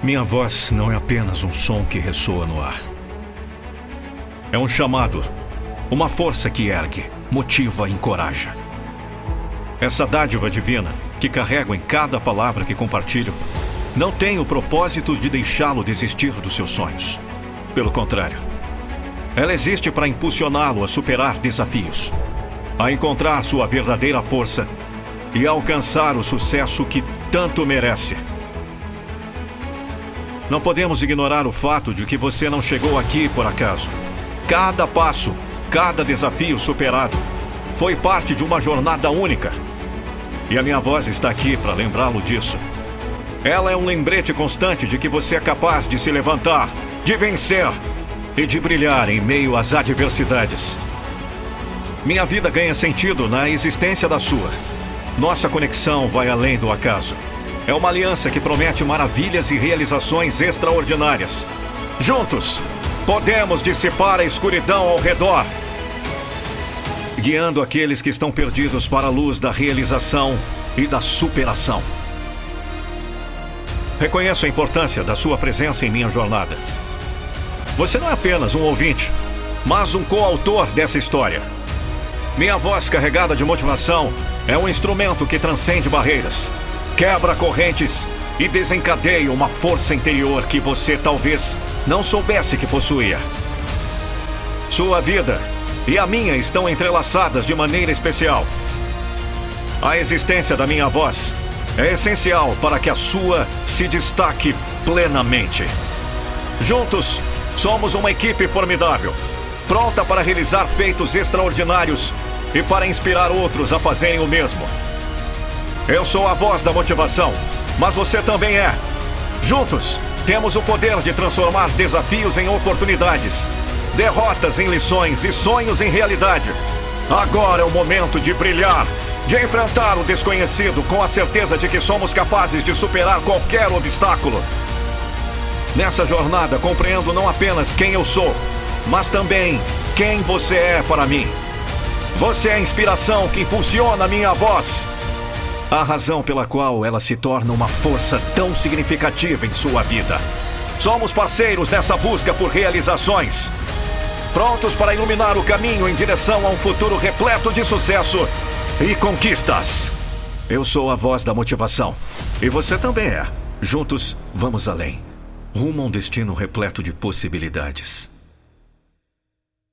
Minha voz não é apenas um som que ressoa no ar. É um chamado, uma força que ergue, motiva e encoraja. Essa dádiva divina, que carrego em cada palavra que compartilho, não tem o propósito de deixá-lo desistir dos seus sonhos. Pelo contrário, ela existe para impulsioná-lo a superar desafios, a encontrar sua verdadeira força e a alcançar o sucesso que tanto merece. Não podemos ignorar o fato de que você não chegou aqui por acaso. Cada passo, cada desafio superado foi parte de uma jornada única. E a minha voz está aqui para lembrá-lo disso. Ela é um lembrete constante de que você é capaz de se levantar, de vencer e de brilhar em meio às adversidades. Minha vida ganha sentido na existência da sua. Nossa conexão vai além do acaso. É uma aliança que promete maravilhas e realizações extraordinárias. Juntos, podemos dissipar a escuridão ao redor, guiando aqueles que estão perdidos para a luz da realização e da superação. Reconheço a importância da sua presença em minha jornada. Você não é apenas um ouvinte, mas um coautor dessa história. Minha voz carregada de motivação é um instrumento que transcende barreiras quebra correntes e desencadeia uma força interior que você talvez não soubesse que possuía. Sua vida e a minha estão entrelaçadas de maneira especial. A existência da minha voz é essencial para que a sua se destaque plenamente. Juntos, somos uma equipe formidável, pronta para realizar feitos extraordinários e para inspirar outros a fazerem o mesmo. Eu sou a voz da motivação, mas você também é. Juntos, temos o poder de transformar desafios em oportunidades, derrotas em lições e sonhos em realidade. Agora é o momento de brilhar, de enfrentar o desconhecido com a certeza de que somos capazes de superar qualquer obstáculo. Nessa jornada, compreendo não apenas quem eu sou, mas também quem você é para mim. Você é a inspiração que impulsiona a minha voz a razão pela qual ela se torna uma força tão significativa em sua vida. Somos parceiros nessa busca por realizações. Prontos para iluminar o caminho em direção a um futuro repleto de sucesso e conquistas. Eu sou a voz da motivação. E você também é. Juntos, vamos além. Rumo a um destino repleto de possibilidades.